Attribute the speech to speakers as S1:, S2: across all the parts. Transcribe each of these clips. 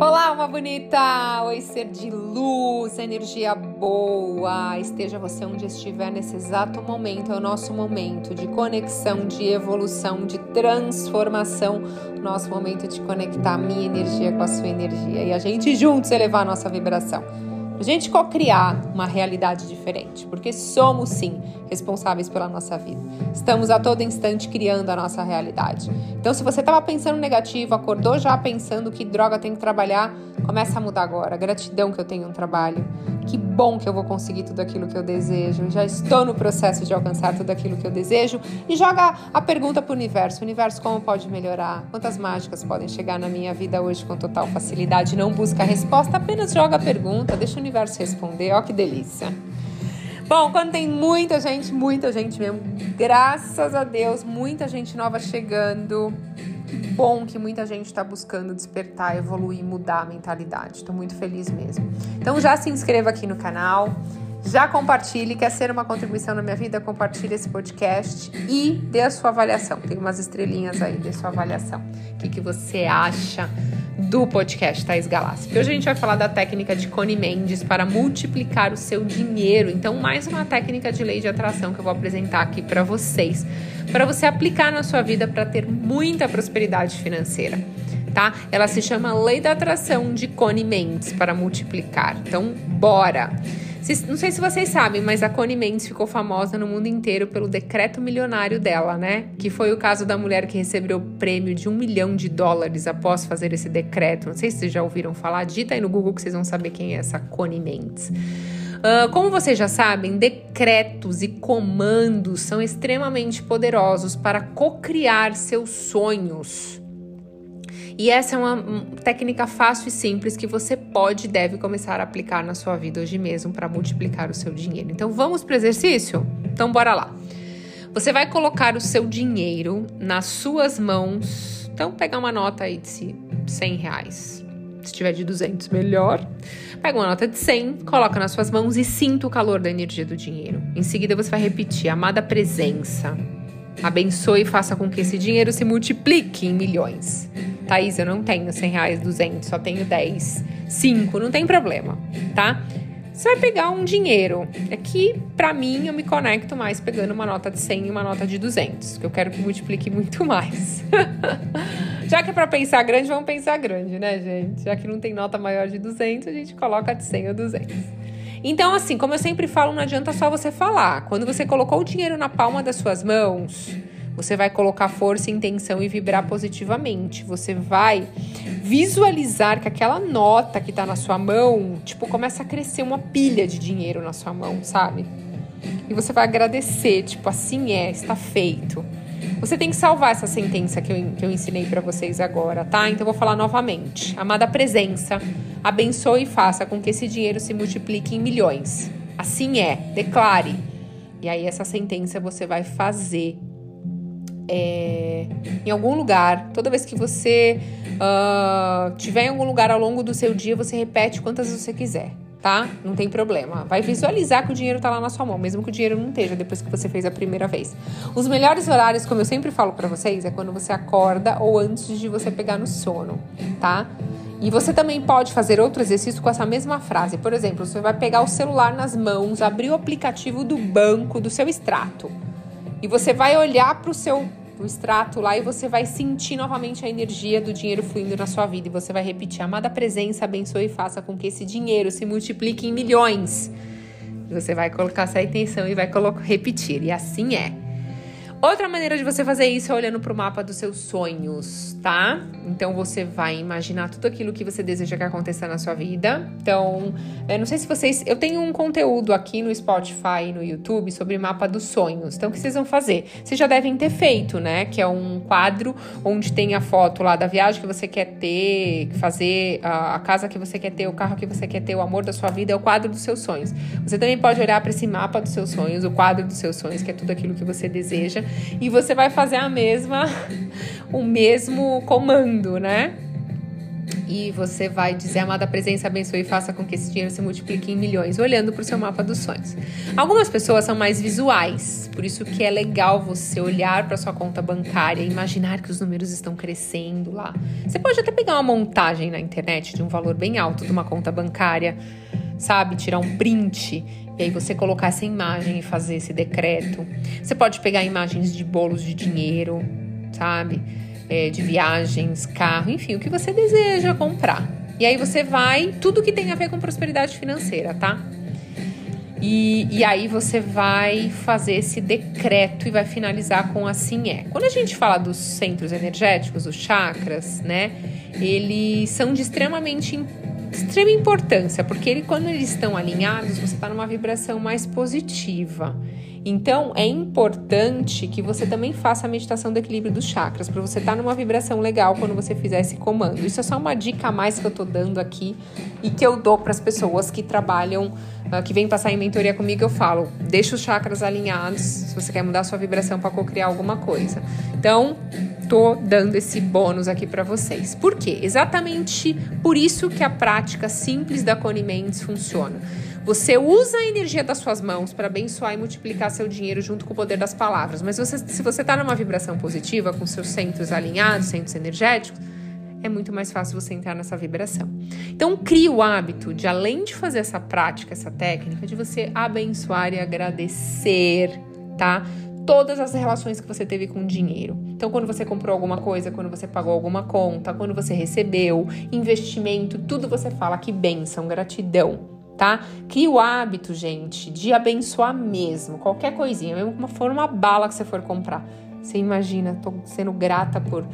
S1: Olá, uma bonita! Oi, ser de luz, energia boa. Esteja você onde estiver nesse exato momento. É o nosso momento de conexão, de evolução, de transformação. Nosso momento de conectar a minha energia com a sua energia e a gente juntos elevar a nossa vibração a gente co-criar uma realidade diferente, porque somos sim responsáveis pela nossa vida. Estamos a todo instante criando a nossa realidade. Então, se você estava pensando negativo, acordou já pensando que droga tem que trabalhar, começa a mudar agora. Gratidão que eu tenho um trabalho. Que bom que eu vou conseguir tudo aquilo que eu desejo. Já estou no processo de alcançar tudo aquilo que eu desejo. E joga a pergunta para o universo: universo, como pode melhorar? Quantas mágicas podem chegar na minha vida hoje com total facilidade? Não busca a resposta, apenas joga a pergunta, deixa o universo responder. Ó, que delícia. Bom, quando tem muita gente, muita gente mesmo, graças a Deus, muita gente nova chegando bom que muita gente está buscando despertar, evoluir, mudar a mentalidade. Estou muito feliz mesmo. Então já se inscreva aqui no canal, já compartilhe, quer ser uma contribuição na minha vida, compartilhe esse podcast e dê a sua avaliação. Tem umas estrelinhas aí, dê sua avaliação. O que, que você acha? Do podcast Thais Galassi. Hoje a gente vai falar da técnica de Connie Mendes para multiplicar o seu dinheiro. Então, mais uma técnica de lei de atração que eu vou apresentar aqui para vocês, para você aplicar na sua vida para ter muita prosperidade financeira. Tá? Ela se chama Lei da Atração de Connie Mendes para multiplicar. Então, bora! Não sei se vocês sabem, mas a Connie Mendes ficou famosa no mundo inteiro pelo decreto milionário dela, né? Que foi o caso da mulher que recebeu o prêmio de um milhão de dólares após fazer esse decreto. Não sei se vocês já ouviram falar. Dita aí no Google que vocês vão saber quem é essa Connie Mendes. Uh, como vocês já sabem, decretos e comandos são extremamente poderosos para cocriar seus sonhos. E essa é uma técnica fácil e simples que você pode e deve começar a aplicar na sua vida hoje mesmo para multiplicar o seu dinheiro. Então vamos para o exercício? Então bora lá. Você vai colocar o seu dinheiro nas suas mãos. Então pegar uma nota aí de 100 reais. Se tiver de 200, melhor. Pega uma nota de 100, coloca nas suas mãos e sinta o calor da energia do dinheiro. Em seguida você vai repetir: amada presença, abençoe e faça com que esse dinheiro se multiplique em milhões. Thaís, eu não tenho 100 reais, 200, só tenho 10, 5, não tem problema, tá? Você vai pegar um dinheiro. Aqui, para mim, eu me conecto mais pegando uma nota de 100 e uma nota de 200, que eu quero que multiplique muito mais. Já que é para pensar grande, vamos pensar grande, né, gente? Já que não tem nota maior de 200, a gente coloca de 100 ou 200. Então, assim, como eu sempre falo, não adianta só você falar. Quando você colocou o dinheiro na palma das suas mãos, você vai colocar força, intenção e vibrar positivamente. Você vai visualizar que aquela nota que tá na sua mão, tipo, começa a crescer uma pilha de dinheiro na sua mão, sabe? E você vai agradecer, tipo, assim é, está feito. Você tem que salvar essa sentença que eu, que eu ensinei para vocês agora, tá? Então vou falar novamente. Amada presença, abençoe e faça com que esse dinheiro se multiplique em milhões. Assim é, declare. E aí essa sentença você vai fazer é, em algum lugar, toda vez que você uh, tiver em algum lugar ao longo do seu dia, você repete quantas você quiser, tá? Não tem problema. Vai visualizar que o dinheiro tá lá na sua mão, mesmo que o dinheiro não esteja depois que você fez a primeira vez. Os melhores horários, como eu sempre falo para vocês, é quando você acorda ou antes de você pegar no sono, tá? E você também pode fazer outro exercício com essa mesma frase. Por exemplo, você vai pegar o celular nas mãos, abrir o aplicativo do banco, do seu extrato e você vai olhar para o seu o extrato lá e você vai sentir novamente a energia do dinheiro fluindo na sua vida. E você vai repetir: Amada presença, abençoe e faça com que esse dinheiro se multiplique em milhões. Você vai colocar essa intenção e vai repetir. E assim é. Outra maneira de você fazer isso é olhando para o mapa dos seus sonhos, tá? Então você vai imaginar tudo aquilo que você deseja que aconteça na sua vida. Então, eu não sei se vocês. Eu tenho um conteúdo aqui no Spotify e no YouTube sobre mapa dos sonhos. Então, o que vocês vão fazer? Vocês já devem ter feito, né? Que é um quadro onde tem a foto lá da viagem que você quer ter, fazer a, casa que você quer ter, o carro que você quer ter, o amor da sua vida, é o quadro dos seus sonhos. Você também pode olhar para esse mapa dos seus sonhos, o quadro dos seus sonhos, que é tudo aquilo que você deseja e você vai fazer a mesma, o mesmo comando, né? e você vai dizer, amada presença, abençoe e faça com que esse dinheiro se multiplique em milhões, olhando para o seu mapa dos sonhos. Algumas pessoas são mais visuais, por isso que é legal você olhar para sua conta bancária e imaginar que os números estão crescendo lá. Você pode até pegar uma montagem na internet de um valor bem alto de uma conta bancária, sabe? Tirar um print e aí você colocar essa imagem e fazer esse decreto. Você pode pegar imagens de bolos de dinheiro, sabe? é, de viagens, carro, enfim, o que você deseja comprar. E aí você vai, tudo que tem a ver com prosperidade financeira, tá? E, e, aí você vai fazer esse decreto e vai finalizar com assim é. Quando a gente fala dos centros energéticos, os chakras, né? Eles são de extremamente extrema importância, porque ele, quando eles estão alinhados, você está numa vibração mais positiva. Então, é importante que você também faça a meditação do equilíbrio dos chakras, para você estar tá numa vibração legal quando você fizer esse comando. Isso é só uma dica a mais que eu tô dando aqui e que eu dou para as pessoas que trabalham, uh, que vêm passar em mentoria comigo. Eu falo, deixa os chakras alinhados se você quer mudar a sua vibração para co-criar alguma coisa. Então, tô dando esse bônus aqui para vocês. Por quê? Exatamente por isso que a prática simples da Connie Mendes funciona. Você usa a energia das suas mãos para abençoar e multiplicar seu dinheiro junto com o poder das palavras. Mas você, se você está numa vibração positiva, com seus centros alinhados, centros energéticos, é muito mais fácil você entrar nessa vibração. Então, crie o hábito de, além de fazer essa prática, essa técnica, de você abençoar e agradecer, tá? Todas as relações que você teve com o dinheiro. Então, quando você comprou alguma coisa, quando você pagou alguma conta, quando você recebeu, investimento, tudo você fala que bênção, gratidão tá? Crie o hábito, gente, de abençoar mesmo, qualquer coisinha, mesmo que for uma bala que você for comprar. Você imagina, tô sendo grata por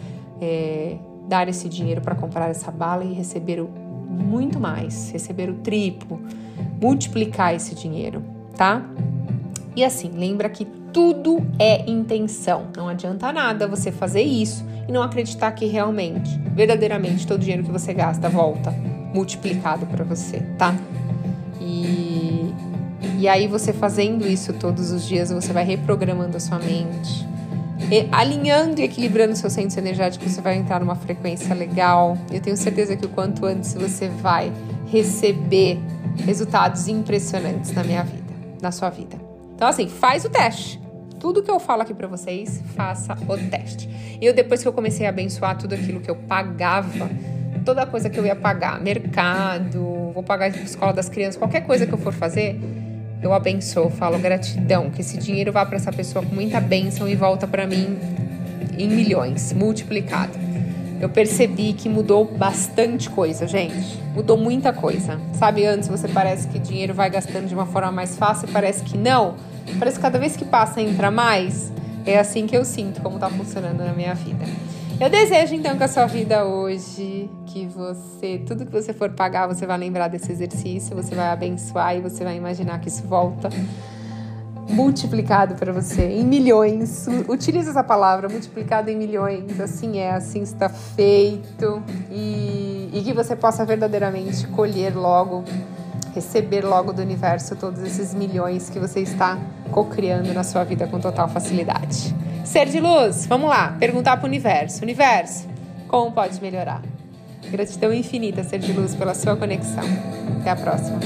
S1: é, dar esse dinheiro para comprar essa bala e receber o, muito mais, receber o triplo, multiplicar esse dinheiro, tá? E assim, lembra que tudo é intenção. Não adianta nada você fazer isso e não acreditar que realmente, verdadeiramente, todo o dinheiro que você gasta volta multiplicado para você, tá? E, e aí você fazendo isso todos os dias, você vai reprogramando a sua mente. E, alinhando e equilibrando seus centros energéticos, você vai entrar numa frequência legal. Eu tenho certeza que o quanto antes você vai receber resultados impressionantes na minha vida, na sua vida. Então, assim, faz o teste. Tudo que eu falo aqui para vocês, faça o teste. Eu, depois que eu comecei a abençoar tudo aquilo que eu pagava, toda coisa que eu ia pagar, mercado, vou pagar a escola das crianças, qualquer coisa que eu for fazer, eu abençoo, falo gratidão, que esse dinheiro vá para essa pessoa com muita bênção e volta para mim em milhões, multiplicado. Eu percebi que mudou bastante coisa, gente. Mudou muita coisa. Sabe, antes você parece que dinheiro vai gastando de uma forma mais fácil, parece que não. Parece que cada vez que passa entra mais. É assim que eu sinto como tá funcionando na minha vida. Eu desejo então que a sua vida hoje, que você, tudo que você for pagar, você vai lembrar desse exercício, você vai abençoar e você vai imaginar que isso volta multiplicado para você em milhões. Utilize essa palavra, multiplicado em milhões. Assim é, assim está feito e, e que você possa verdadeiramente colher logo receber logo do universo todos esses milhões que você está co-criando na sua vida com total facilidade. Ser de luz, vamos lá, perguntar para o universo. Universo, como pode melhorar? Gratidão infinita, ser de luz, pela sua conexão. Até a próxima.